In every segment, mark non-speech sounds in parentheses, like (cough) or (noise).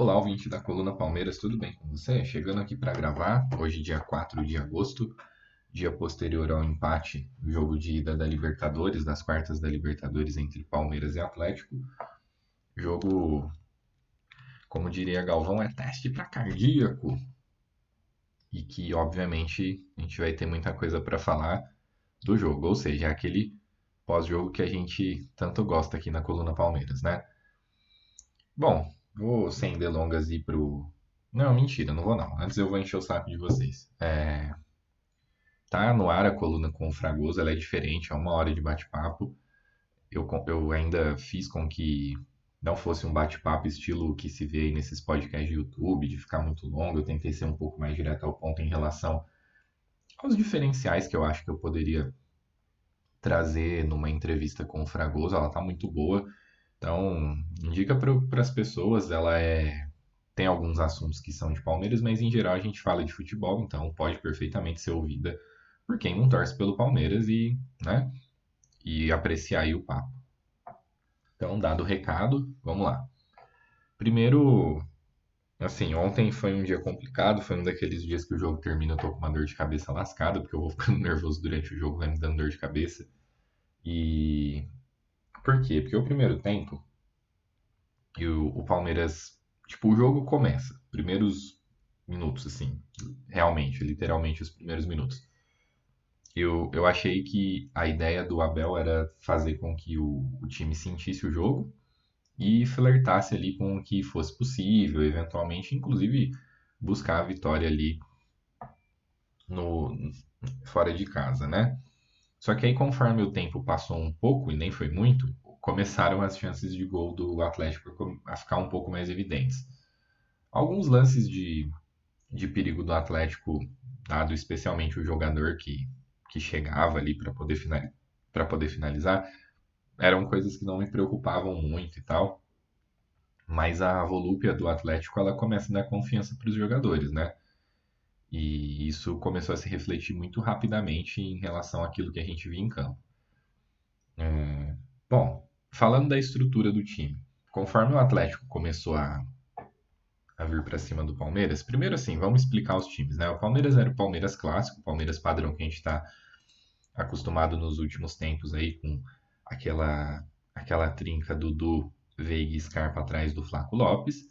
Olá, ouvinte da Coluna Palmeiras, tudo bem com você? Chegando aqui para gravar, hoje, dia 4 de agosto, dia posterior ao empate do jogo de ida da Libertadores, das quartas da Libertadores entre Palmeiras e Atlético. Jogo, como diria Galvão, é teste para cardíaco. E que, obviamente, a gente vai ter muita coisa para falar do jogo, ou seja, é aquele pós-jogo que a gente tanto gosta aqui na Coluna Palmeiras, né? Bom, Vou sem delongas ir pro. Não, mentira, não vou não. Antes eu vou encher o saco de vocês. É... Tá no ar a coluna com o Fragoso, ela é diferente, é uma hora de bate-papo. Eu, eu ainda fiz com que não fosse um bate-papo estilo que se vê aí nesses podcasts de YouTube, de ficar muito longo. Eu tentei ser um pouco mais direto ao ponto em relação aos diferenciais que eu acho que eu poderia trazer numa entrevista com o Fragoso. Ela tá muito boa. Então, indica para as pessoas, ela é tem alguns assuntos que são de Palmeiras, mas em geral a gente fala de futebol, então pode perfeitamente ser ouvida por quem não torce pelo Palmeiras e, né, e apreciar aí o papo. Então, dado o recado, vamos lá. Primeiro, assim, ontem foi um dia complicado, foi um daqueles dias que o jogo termina, eu tô com uma dor de cabeça lascada, porque eu vou ficando (laughs) nervoso durante o jogo, vai me dando dor de cabeça. E por quê? Porque o primeiro tempo, e o, o, Palmeiras, tipo, o jogo começa, primeiros minutos, assim, realmente, literalmente os primeiros minutos. Eu, eu achei que a ideia do Abel era fazer com que o, o time sentisse o jogo e flertasse ali com o que fosse possível, eventualmente, inclusive, buscar a vitória ali no, fora de casa, né? Só que aí, conforme o tempo passou um pouco, e nem foi muito, começaram as chances de gol do Atlético a ficar um pouco mais evidentes. Alguns lances de, de perigo do Atlético, dado especialmente o jogador que, que chegava ali para poder, final, poder finalizar, eram coisas que não me preocupavam muito e tal. Mas a volúpia do Atlético ela começa a dar confiança para os jogadores, né? E isso começou a se refletir muito rapidamente em relação àquilo que a gente via em campo. É... Bom, falando da estrutura do time, conforme o Atlético começou a, a vir para cima do Palmeiras, primeiro assim, vamos explicar os times, né? O Palmeiras era o Palmeiras clássico, o Palmeiras padrão que a gente está acostumado nos últimos tempos aí com aquela aquela trinca Dudu, Veiga e Scarpa atrás do Flaco Lopes,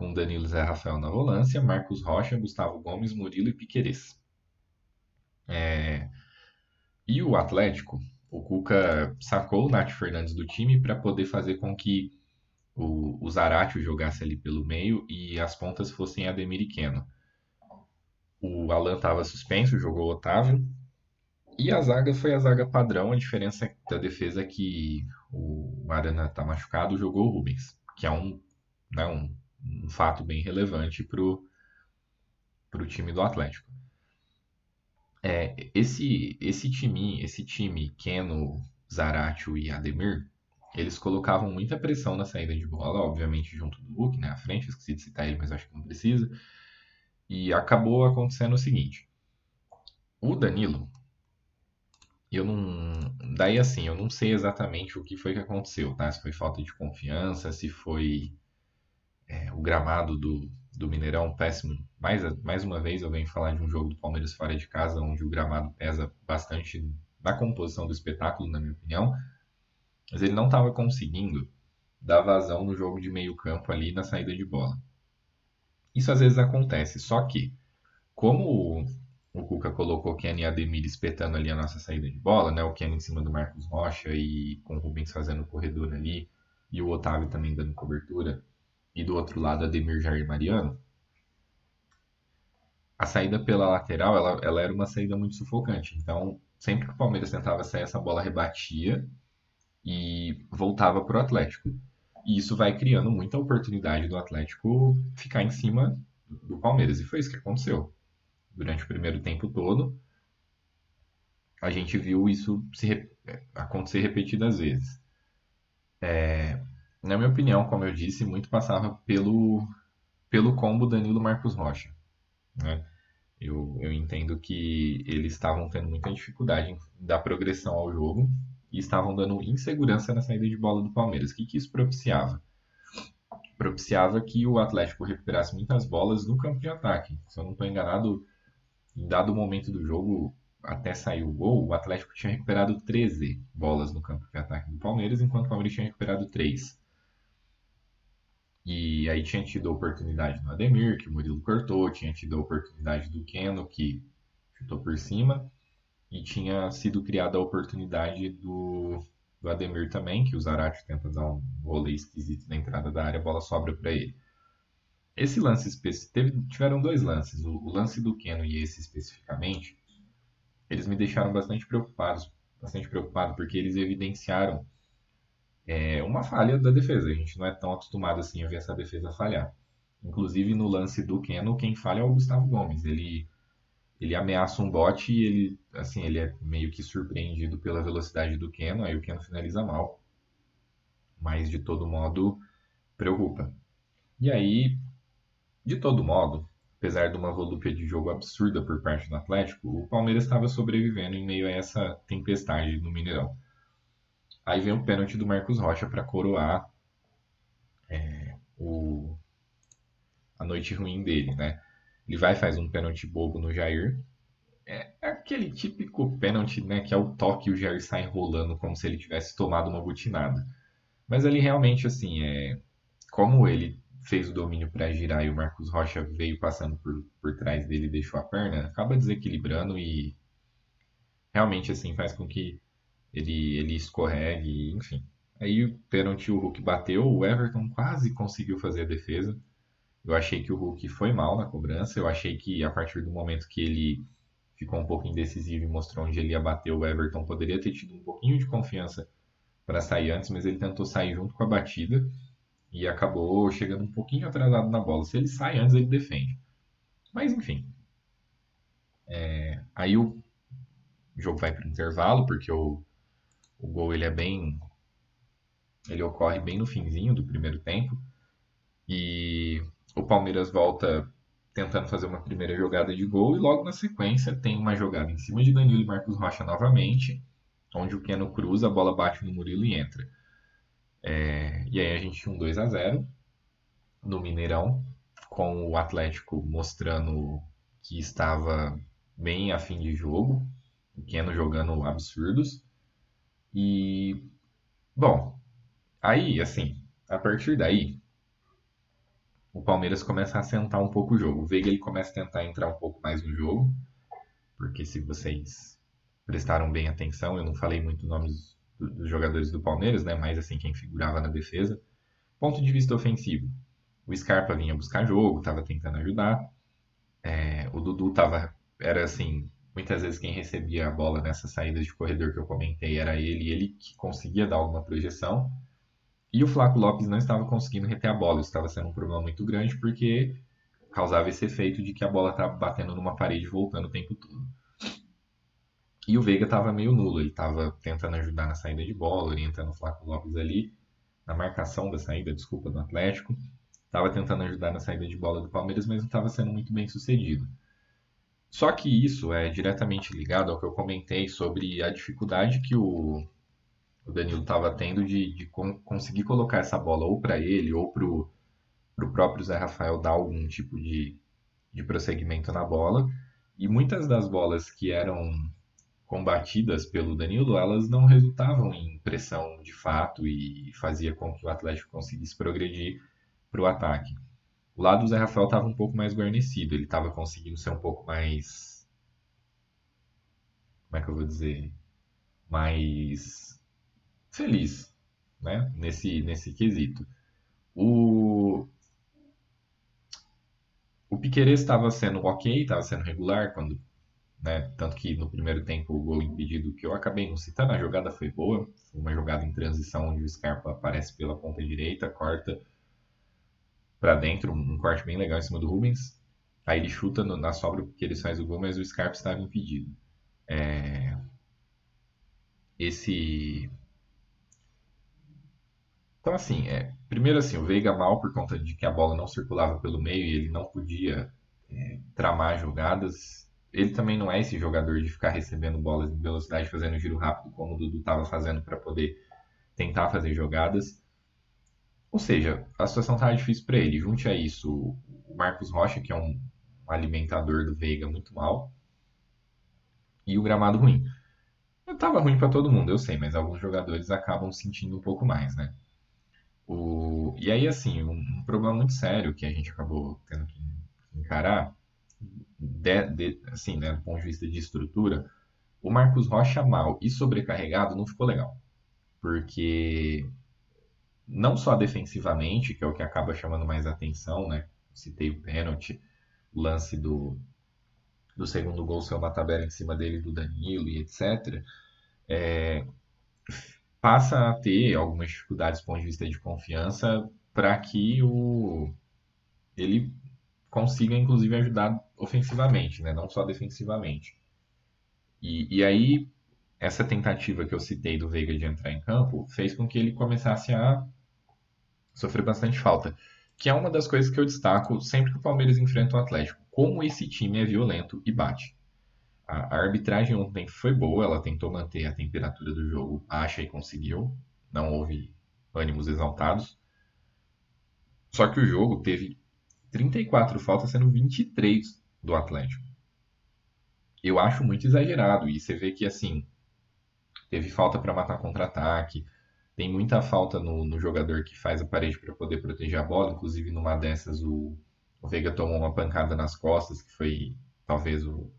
com Danilo Zé Rafael na volância, Marcos Rocha, Gustavo Gomes, Murilo e Piquerez. É... E o Atlético, o Cuca sacou o Nath Fernandes do time para poder fazer com que o, o Zaratio jogasse ali pelo meio e as pontas fossem Ademir e Keno. O Alan estava suspenso, jogou o Otávio. E a zaga foi a zaga padrão, a diferença da defesa é que o Arana está machucado, jogou o Rubens, que é um, né, um, um fato bem relevante para o time do Atlético. É, esse, esse time, esse time, Keno, Zaratio e Ademir, eles colocavam muita pressão na saída de bola, obviamente junto do Hulk, né, à frente, esqueci de citar ele, mas acho que não precisa. E acabou acontecendo o seguinte: o Danilo, eu não. Daí assim, eu não sei exatamente o que foi que aconteceu, tá? Se foi falta de confiança, se foi é, o gramado do, do Mineirão péssimo. Mais, mais uma vez eu venho falar de um jogo do Palmeiras fora de casa, onde o gramado pesa bastante na composição do espetáculo, na minha opinião. Mas ele não estava conseguindo dar vazão no jogo de meio campo ali na saída de bola. Isso às vezes acontece, só que como o, o Cuca colocou o Kenny e Ademir espetando ali a nossa saída de bola, né? O Kenny em cima do Marcos Rocha e com o Rubens fazendo o corredor ali e o Otávio também dando cobertura e do outro lado Ademir Jair Mariano, a saída pela lateral ela, ela era uma saída muito sufocante. Então, sempre que o Palmeiras tentava sair, essa bola rebatia e voltava para o Atlético. E isso vai criando muita oportunidade do Atlético ficar em cima do Palmeiras. E foi isso que aconteceu. Durante o primeiro tempo todo, a gente viu isso se, acontecer repetidas vezes. É, na minha opinião, como eu disse, muito passava pelo, pelo combo Danilo Marcos Rocha. Né? Eu, eu entendo que eles estavam tendo muita dificuldade dar progressão ao jogo e estavam dando insegurança na saída de bola do Palmeiras. O que, que isso propiciava? Propiciava que o Atlético recuperasse muitas bolas no campo de ataque. Se eu não estou enganado, em dado momento do jogo, até sair o gol, o Atlético tinha recuperado 13 bolas no campo de ataque do Palmeiras, enquanto o Palmeiras tinha recuperado 3. E aí tinha tido a oportunidade no Ademir, que o Murilo cortou, tinha tido a oportunidade do Keno, que chutou por cima, e tinha sido criada a oportunidade do, do Ademir também, que o Zarate tenta dar um rolê esquisito na entrada da área, a bola sobra para ele. Esse lance específico, tiveram dois lances, o, o, lance do Keno e esse especificamente, eles me deixaram bastante preocupados, bastante preocupado, porque eles evidenciaram é, uma falha da defesa. A gente não é tão acostumado assim a ver essa defesa falhar. Inclusive no lance do Keno, quem falha é o Gustavo Gomes. Ele ele ameaça um bote e ele, assim, ele é meio que surpreendido pela velocidade do Keno, aí o Keno finaliza mal. Mas de todo modo preocupa. E aí, de todo modo, apesar de uma volúpia de jogo absurda por parte do Atlético, o Palmeiras estava sobrevivendo em meio a essa tempestade no Mineirão. Aí vem o pênalti do Marcos Rocha para coroar é, o, a noite ruim dele, né? Ele vai faz um pênalti bobo no Jair. É, é aquele típico pênalti, né? Que é o toque e o Jair sai enrolando como se ele tivesse tomado uma butinada. Mas ali realmente, assim, é como ele fez o domínio para girar e o Marcos Rocha veio passando por, por trás dele e deixou a perna, acaba desequilibrando e realmente, assim, faz com que ele, ele escorregue, enfim. Aí o pênalti o Hulk bateu, o Everton quase conseguiu fazer a defesa. Eu achei que o Hulk foi mal na cobrança. Eu achei que a partir do momento que ele ficou um pouco indecisivo e mostrou onde ele ia bater, o Everton poderia ter tido um pouquinho de confiança para sair antes, mas ele tentou sair junto com a batida e acabou chegando um pouquinho atrasado na bola. Se ele sai antes, ele defende. Mas enfim. É... aí o jogo vai para o intervalo, porque o, o gol ele é bem. Ele ocorre bem no finzinho do primeiro tempo. E o Palmeiras volta tentando fazer uma primeira jogada de gol e logo na sequência tem uma jogada em cima de Danilo e Marcos Rocha novamente, onde o Keno cruza, a bola bate no Murilo e entra. É, e aí a gente tinha um 2 a 0 no Mineirão, com o Atlético mostrando que estava bem a fim de jogo, o Keno jogando absurdos. E, bom, aí, assim, a partir daí, o Palmeiras começa a sentar um pouco o jogo. O Veiga ele começa a tentar entrar um pouco mais no jogo, porque se vocês prestaram bem atenção, eu não falei muito nomes dos jogadores do Palmeiras, né? Mas assim quem figurava na defesa. Ponto de vista ofensivo, o Scarpa vinha buscar jogo, estava tentando ajudar. É, o Dudu tava, era assim, muitas vezes quem recebia a bola nessa saída de corredor que eu comentei era ele, ele que conseguia dar alguma projeção. E o Flaco Lopes não estava conseguindo reter a bola. Isso estava sendo um problema muito grande porque causava esse efeito de que a bola estava batendo numa parede e voltando o tempo todo. E o Veiga estava meio nulo. Ele estava tentando ajudar na saída de bola, orientando o Flaco Lopes ali, na marcação da saída, desculpa, do Atlético. Estava tentando ajudar na saída de bola do Palmeiras, mas não estava sendo muito bem sucedido. Só que isso é diretamente ligado ao que eu comentei sobre a dificuldade que o o Danilo estava tendo de, de conseguir colocar essa bola ou para ele ou para o próprio Zé Rafael dar algum tipo de, de prosseguimento na bola. E muitas das bolas que eram combatidas pelo Danilo, elas não resultavam em pressão de fato e fazia com que o Atlético conseguisse progredir para o ataque. O lado do Zé Rafael estava um pouco mais guarnecido, ele estava conseguindo ser um pouco mais. Como é que eu vou dizer? Mais feliz, né? Nesse, nesse quesito. O, o estava sendo ok, estava sendo regular, quando, né, tanto que no primeiro tempo o gol impedido que eu acabei não citando, a jogada foi boa, foi uma jogada em transição onde o Scarpa aparece pela ponta direita, corta para dentro, um corte bem legal em cima do Rubens. Aí ele chuta no, na sobra porque ele faz o gol, mas o Scarpa estava impedido. É... Esse. Então, assim, é... primeiro, assim, o Veiga mal por conta de que a bola não circulava pelo meio e ele não podia é, tramar jogadas. Ele também não é esse jogador de ficar recebendo bolas em velocidade, fazendo giro rápido, como o Dudu estava fazendo para poder tentar fazer jogadas. Ou seja, a situação estava difícil para ele. Junte a isso o Marcos Rocha, que é um alimentador do Veiga muito mal, e o gramado ruim. Tava ruim para todo mundo, eu sei, mas alguns jogadores acabam sentindo um pouco mais, né? O... E aí, assim, um, um problema muito sério que a gente acabou tendo que encarar, de, de, assim, né, do ponto de vista de estrutura, o Marcos Rocha mal e sobrecarregado não ficou legal. Porque não só defensivamente, que é o que acaba chamando mais atenção, né? Citei o pênalti, o lance do, do segundo gol ser uma tabela em cima dele do Danilo e etc. É, passa a ter algumas dificuldades do ponto de vista de confiança para que o ele consiga inclusive ajudar ofensivamente, né? não só defensivamente. E, e aí essa tentativa que eu citei do Veiga de entrar em campo fez com que ele começasse a sofrer bastante falta que é uma das coisas que eu destaco sempre que o Palmeiras enfrenta o Atlético, como esse time é violento e bate. A, arbitragem ontem foi boa, ela tentou manter a temperatura do jogo baixa e conseguiu, não houve ânimos exaltados. Só que o jogo teve 34 faltas, sendo 23 do Atlético. Eu acho muito exagerado, e você vê que assim, teve falta para matar contra-ataque, tem muita falta no, no jogador que faz a parede para poder proteger a bola. Inclusive, numa dessas, o, o Veiga tomou uma pancada nas costas, que foi talvez o,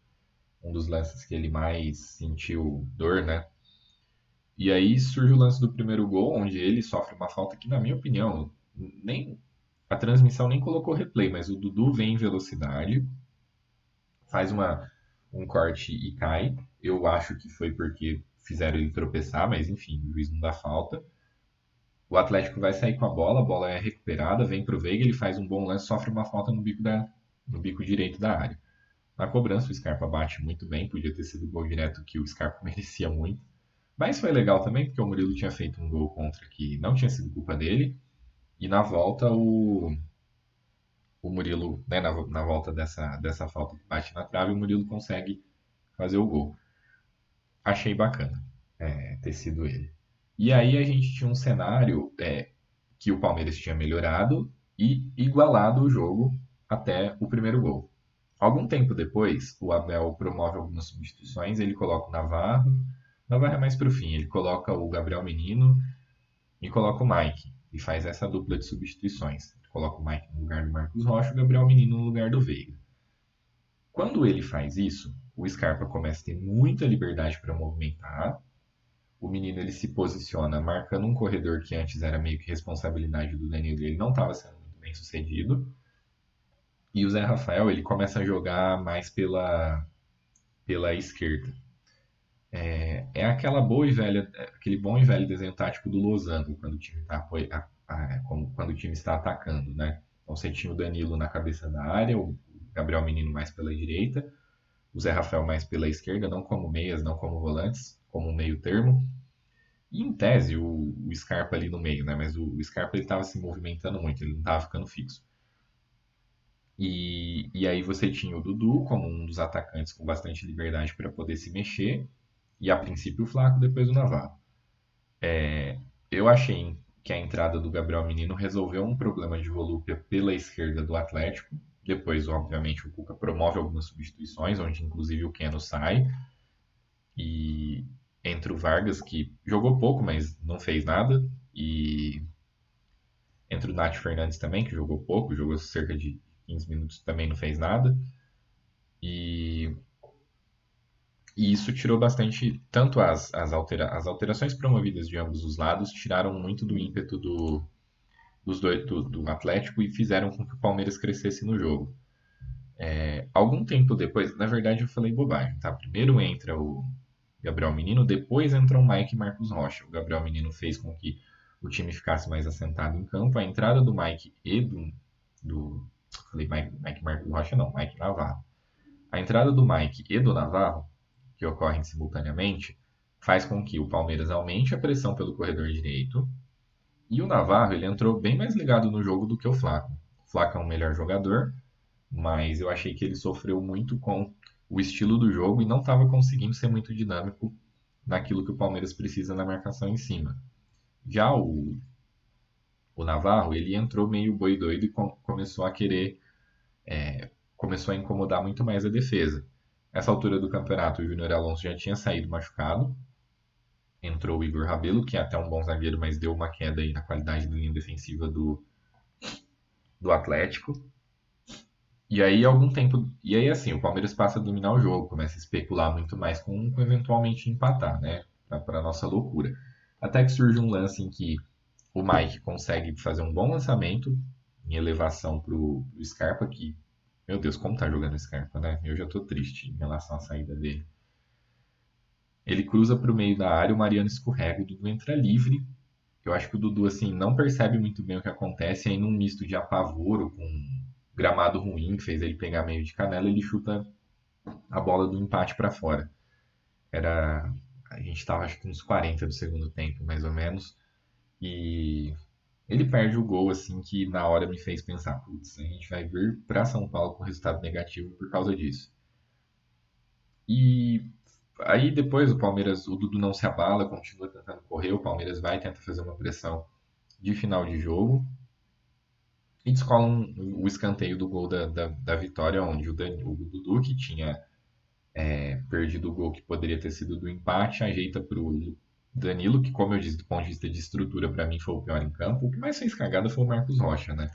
um dos lances que ele mais sentiu dor, né? E aí surge o lance do primeiro gol, onde ele sofre uma falta que, na minha opinião, nem a transmissão nem colocou replay, mas o Dudu vem em velocidade, faz uma, um corte e cai. Eu acho que foi porque fizeram ele tropeçar, mas enfim, o juiz não dá falta. O Atlético vai sair com a bola, a bola é recuperada, vem para o Veiga, ele faz um bom lance, sofre uma falta no bico, da, no bico direito da área. Na cobrança, o Scarpa bate muito bem, podia ter sido gol direto que o Scarpa (laughs) merecia muito. Mas foi legal também, porque o Murilo tinha feito um gol contra que não tinha sido culpa dele. E na volta, o, o Murilo, né, na, na volta dessa, dessa falta que bate na trave, o Murilo consegue fazer o gol achei bacana é, ter sido ele. E aí a gente tinha um cenário é, que o Palmeiras tinha melhorado e igualado o jogo até o primeiro gol. Algum tempo depois, o Abel promove algumas substituições, ele coloca o Navarro, Navarro é mais para o fim, ele coloca o Gabriel Menino e coloca o Mike, e faz essa dupla de substituições. Ele coloca o Mike no lugar do Marcos Rocha o Gabriel Menino no lugar do Veiga. Quando ele faz isso, o Scarpa começa a ter muita liberdade para movimentar. O menino ele se posiciona marcando um corredor que antes era meio que responsabilidade do Danilo, ele não estava sendo muito bem sucedido. E o Zé Rafael ele começa a jogar mais pela, pela esquerda. É, é aquela boa e velha, aquele bom e velho desenho tático do losango quando o time tá, quando o time está atacando, né? Então você tinha o Danilo na cabeça da área, o Gabriel Menino mais pela direita, o Zé Rafael mais pela esquerda, não como meias, não como volantes, como meio termo. E em tese, o, o Scarpa ali no meio, né? Mas o, o Scarpa estava se movimentando muito, ele não estava ficando fixo. E, e aí você tinha o Dudu como um dos atacantes com bastante liberdade para poder se mexer. E a princípio o Flaco, depois o Navarro. É, eu achei que a entrada do Gabriel Menino resolveu um problema de volúpia pela esquerda do Atlético, depois, obviamente, o Cuca promove algumas substituições, onde inclusive o Keno sai. E entre o Vargas, que jogou pouco, mas não fez nada. E entre o Nath Fernandes também, que jogou pouco, jogou cerca de 15 minutos, também não fez nada. E, e isso tirou bastante. Tanto as, as, altera, as alterações promovidas de ambos os lados tiraram muito do ímpeto do, dos dois, do, do Atlético e fizeram com que o Palmeiras crescesse no jogo. É, algum tempo depois, na verdade eu falei bobagem, tá? Primeiro entra o Gabriel Menino, depois entra o Mike Marcos Rocha. O Gabriel Menino fez com que o time ficasse mais assentado em campo. A entrada do Mike e do. do falei Mike, Mike Marcos Rocha, não, Mike Navarro. A entrada do Mike e do Navarro, que ocorrem simultaneamente, faz com que o Palmeiras aumente a pressão pelo corredor direito. E o Navarro ele entrou bem mais ligado no jogo do que o Flaco. O Flaco é um melhor jogador, mas eu achei que ele sofreu muito com o estilo do jogo e não estava conseguindo ser muito dinâmico naquilo que o Palmeiras precisa na marcação em cima. Já o, o Navarro, ele entrou meio boi doido e com, começou a querer, é, começou a incomodar muito mais a defesa. Nessa altura do campeonato, o Júnior Alonso já tinha saído machucado, entrou o Igor Rabelo, que é até um bom zagueiro, mas deu uma queda aí na qualidade da linha defensiva do, do Atlético. E aí, algum tempo. E aí, assim, o Palmeiras passa a dominar o jogo, começa a especular muito mais com, com eventualmente empatar, né? Para nossa loucura. Até que surge um lance em que o Mike consegue fazer um bom lançamento em elevação para o Scarpa, que, meu Deus, como tá jogando o Scarpa, né? Eu já tô triste em relação à saída dele. Ele cruza para o meio da área, o Mariano escorrega, o Dudu entra livre. Eu acho que o Dudu assim não percebe muito bem o que acontece, aí num misto de apavoro com gramado ruim, fez ele pegar meio de canela, ele chuta a bola do empate para fora. Era a gente estava acho que uns 40 do segundo tempo, mais ou menos. E ele perde o gol assim que na hora me fez pensar, putz, a gente vai vir para São Paulo com resultado negativo por causa disso. E Aí depois o Palmeiras, o Dudu não se abala, continua tentando correr, o Palmeiras vai tenta fazer uma pressão de final de jogo e descola um, o escanteio do gol da, da, da vitória, onde o, Dan, o Dudu, que tinha é, perdido o gol que poderia ter sido do empate, ajeita para o Danilo, que, como eu disse, do ponto de vista de estrutura, para mim foi o pior em campo. O que mais fez cagada foi o Marcos Rocha, né?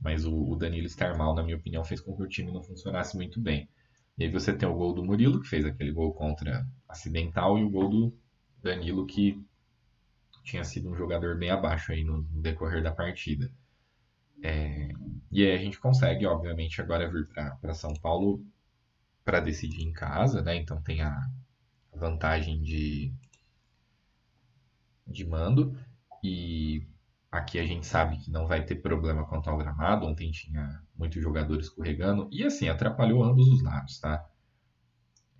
Mas o, o Danilo estar mal, na minha opinião, fez com que o time não funcionasse muito bem. E aí você tem o gol do Murilo, que fez aquele gol contra acidental, e o gol do Danilo, que tinha sido um jogador bem abaixo aí no, no decorrer da partida. É, e aí a gente consegue, obviamente, agora vir para São Paulo para decidir em casa, né? Então tem a vantagem de, de mando. E Aqui a gente sabe que não vai ter problema quanto ao gramado. Ontem tinha muitos jogadores escorregando. E assim, atrapalhou ambos os lados, tá?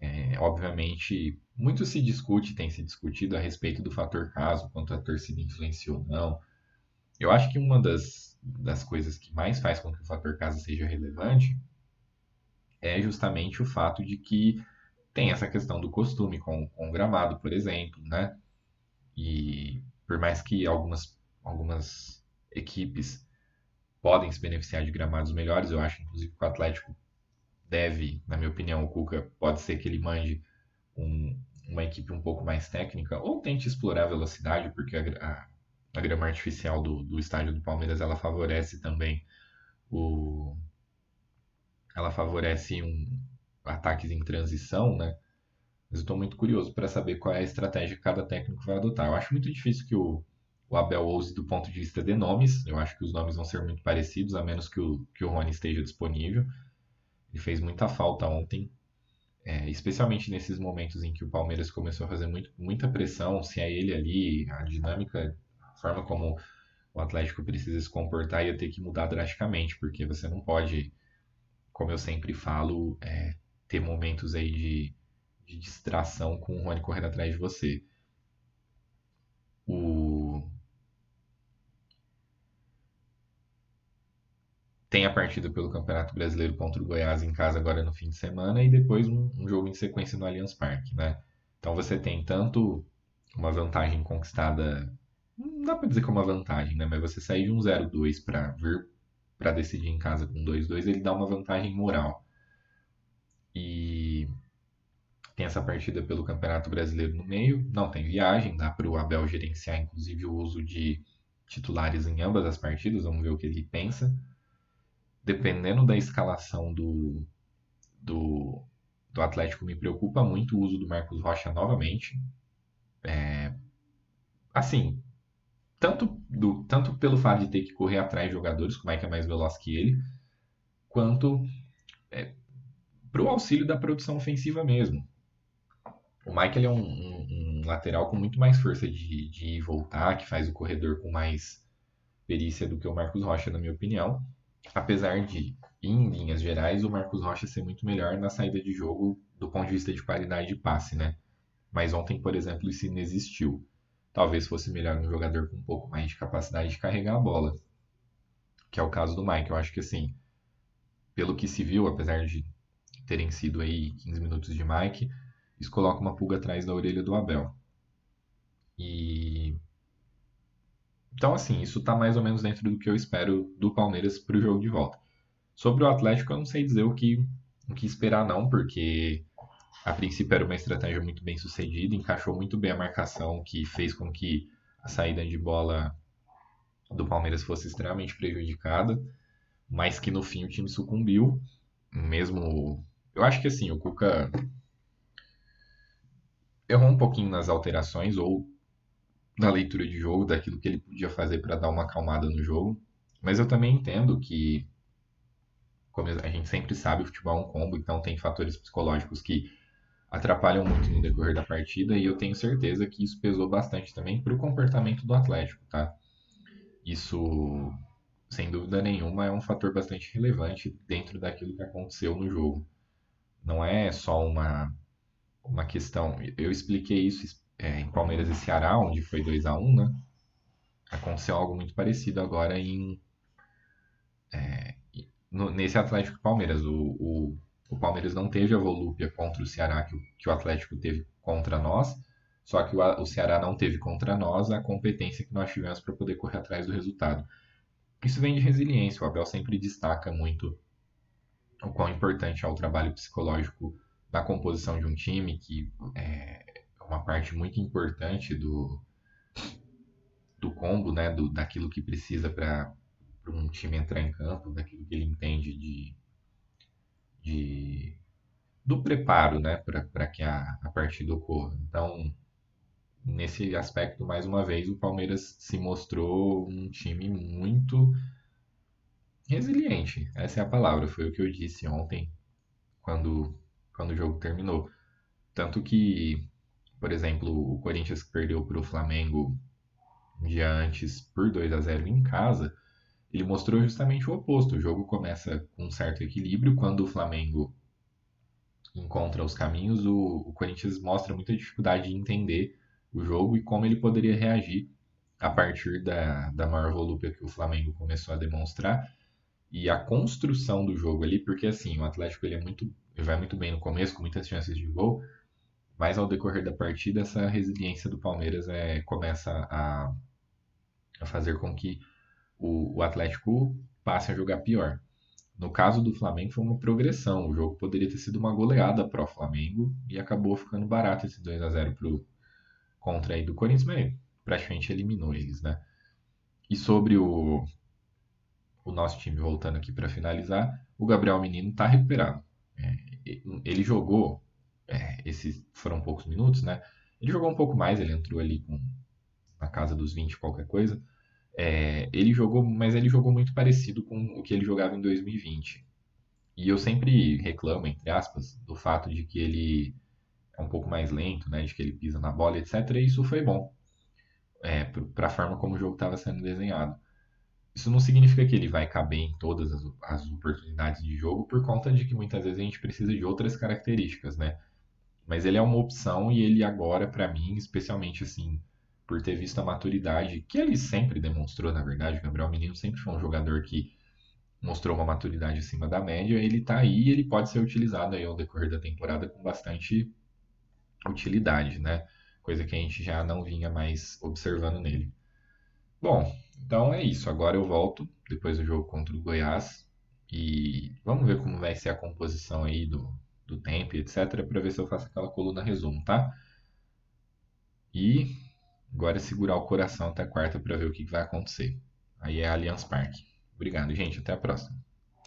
É, obviamente, muito se discute, tem se discutido a respeito do fator caso, quanto a torcida influenciou ou não. Eu acho que uma das, das coisas que mais faz com que o fator caso seja relevante é justamente o fato de que tem essa questão do costume com, com o gramado, por exemplo, né? E por mais que algumas algumas equipes podem se beneficiar de gramados melhores. Eu acho, inclusive, que o Atlético deve, na minha opinião, o Cuca pode ser que ele mande um, uma equipe um pouco mais técnica ou tente explorar a velocidade, porque a, a, a grama artificial do, do estádio do Palmeiras ela favorece também o ela favorece um ataques em transição, né? Mas eu estou muito curioso para saber qual é a estratégia que cada técnico vai adotar. Eu acho muito difícil que o, o Abel ouse do ponto de vista de nomes. Eu acho que os nomes vão ser muito parecidos, a menos que o, que o Rony esteja disponível. Ele fez muita falta ontem, é, especialmente nesses momentos em que o Palmeiras começou a fazer muito, muita pressão, se é ele ali, a dinâmica, forma como o Atlético precisa se comportar ia ter que mudar drasticamente, porque você não pode, como eu sempre falo, é, ter momentos aí de, de distração com o Rony correndo atrás de você. O, tem a partida pelo Campeonato Brasileiro contra o Goiás em casa agora no fim de semana e depois um, um jogo em sequência no Allianz Parque, né? Então você tem tanto uma vantagem conquistada, não dá para dizer que é uma vantagem, né? Mas você sair de um 0-2 para vir para decidir em casa com 2-2, ele dá uma vantagem moral. E tem essa partida pelo Campeonato Brasileiro no meio, não tem viagem, dá para o Abel gerenciar inclusive o uso de titulares em ambas as partidas, vamos ver o que ele pensa dependendo da escalação do, do, do Atlético, me preocupa muito o uso do Marcos Rocha novamente. É, assim, tanto, do, tanto pelo fato de ter que correr atrás de jogadores, como é que é mais veloz que ele, quanto é, para o auxílio da produção ofensiva mesmo. O Michael é um, um, um, lateral com muito mais força de, de voltar, que faz o corredor com mais perícia do que o Marcos Rocha, na minha opinião. Apesar de, em linhas gerais, o Marcos Rocha ser muito melhor na saída de jogo do ponto de vista de qualidade de passe, né? Mas ontem, por exemplo, isso inexistiu. Talvez fosse melhor um jogador com um pouco mais de capacidade de carregar a bola, que é o caso do Mike. Eu acho que assim, pelo que se viu, apesar de terem sido aí 15 minutos de Mike, isso coloca uma pulga atrás da orelha do Abel. E então assim, isso está mais ou menos dentro do que eu espero do Palmeiras para o jogo de volta. Sobre o Atlético, eu não sei dizer o que, o que esperar não, porque a princípio era uma estratégia muito bem sucedida, encaixou muito bem a marcação, que fez com que a saída de bola do Palmeiras fosse extremamente prejudicada, mas que no fim o time sucumbiu, mesmo. Eu acho que assim, o Cuca errou um pouquinho nas alterações ou na leitura de jogo, daquilo que ele podia fazer para dar uma acalmada no jogo, mas eu também entendo que, como a gente sempre sabe, o futebol é um combo, então tem fatores psicológicos que atrapalham muito no decorrer da partida e eu tenho certeza que isso pesou bastante também para o comportamento do Atlético, tá? Isso, sem dúvida nenhuma, é um fator bastante relevante dentro daquilo que aconteceu no jogo. Não é só uma, uma questão. Eu expliquei isso é, em Palmeiras e Ceará, onde foi 2 a 1 né? Aconteceu algo muito parecido agora em. É, no, nesse Atlético Palmeiras. O, o o Palmeiras não teve a volúpia contra o Ceará que, que o Atlético teve contra nós, só que o, o Ceará não teve contra nós a competência que nós tivemos para poder correr atrás do resultado. Isso vem de resiliência. O Abel sempre destaca muito o quão importante é o trabalho psicológico na composição de um time, que é uma parte muito importante do, do combo, né, do, daquilo que precisa para um time entrar em campo, daquilo que ele entende de, de do preparo né, para que a, a partida ocorra. Então, nesse aspecto, mais uma vez, o Palmeiras se mostrou um time muito resiliente. Essa é a palavra, foi o que eu disse ontem, quando, quando o jogo terminou. Tanto que, por exemplo, o Corinthians perdeu para o Flamengo um dia antes por 2 a 0 em casa, ele mostrou justamente o oposto. O jogo começa com um certo equilíbrio. Quando o Flamengo encontra os caminhos, o, o Corinthians mostra muita dificuldade de entender o jogo e como ele poderia reagir a partir da, da maior volúpia que o Flamengo começou a demonstrar e a construção do jogo ali, porque assim, o Atlético ele é muito, ele vai muito bem no começo, com muitas chances de gol, mas ao decorrer da partida essa resiliência do Palmeiras é, começa a, a fazer com que o, o Atlético passe a jogar pior. No caso do Flamengo foi uma progressão. O jogo poderia ter sido uma goleada para o Flamengo e acabou ficando barato esse 2 a 0 pro contra aí do Corinthians, mas praticamente eliminou eles, né? E sobre o, o nosso time voltando aqui para finalizar, o Gabriel Menino está recuperado. É, ele jogou, é, esses foram poucos minutos, né? Ele jogou um pouco mais, ele entrou ali com na casa dos 20 qualquer coisa, é, ele jogou, mas ele jogou muito parecido com o que ele jogava em 2020. E eu sempre reclamo, entre aspas, do fato de que ele é um pouco mais lento, né, de que ele pisa na bola, etc. E isso foi bom é, para a forma como o jogo estava sendo desenhado. Isso não significa que ele vai caber em todas as, as, oportunidades de jogo, por conta de que muitas vezes a gente precisa de outras características, né? Mas ele é uma opção e ele agora, para mim, especialmente assim, por ter visto a maturidade que ele sempre demonstrou, na verdade. O Gabriel Menino sempre foi um jogador que mostrou uma maturidade acima da média. Ele está aí e ele pode ser utilizado aí ao decorrer da temporada com bastante utilidade, né? Coisa que a gente já não vinha mais observando nele. Bom, então é isso. Agora eu volto depois do jogo contra o Goiás e vamos ver como vai ser a composição aí do, do tempo, etc, para ver se eu faço aquela coluna resumo, tá? E Agora é segurar o coração até quarta para ver o que vai acontecer. Aí é Allianz Parque. Obrigado, gente. Até a próxima.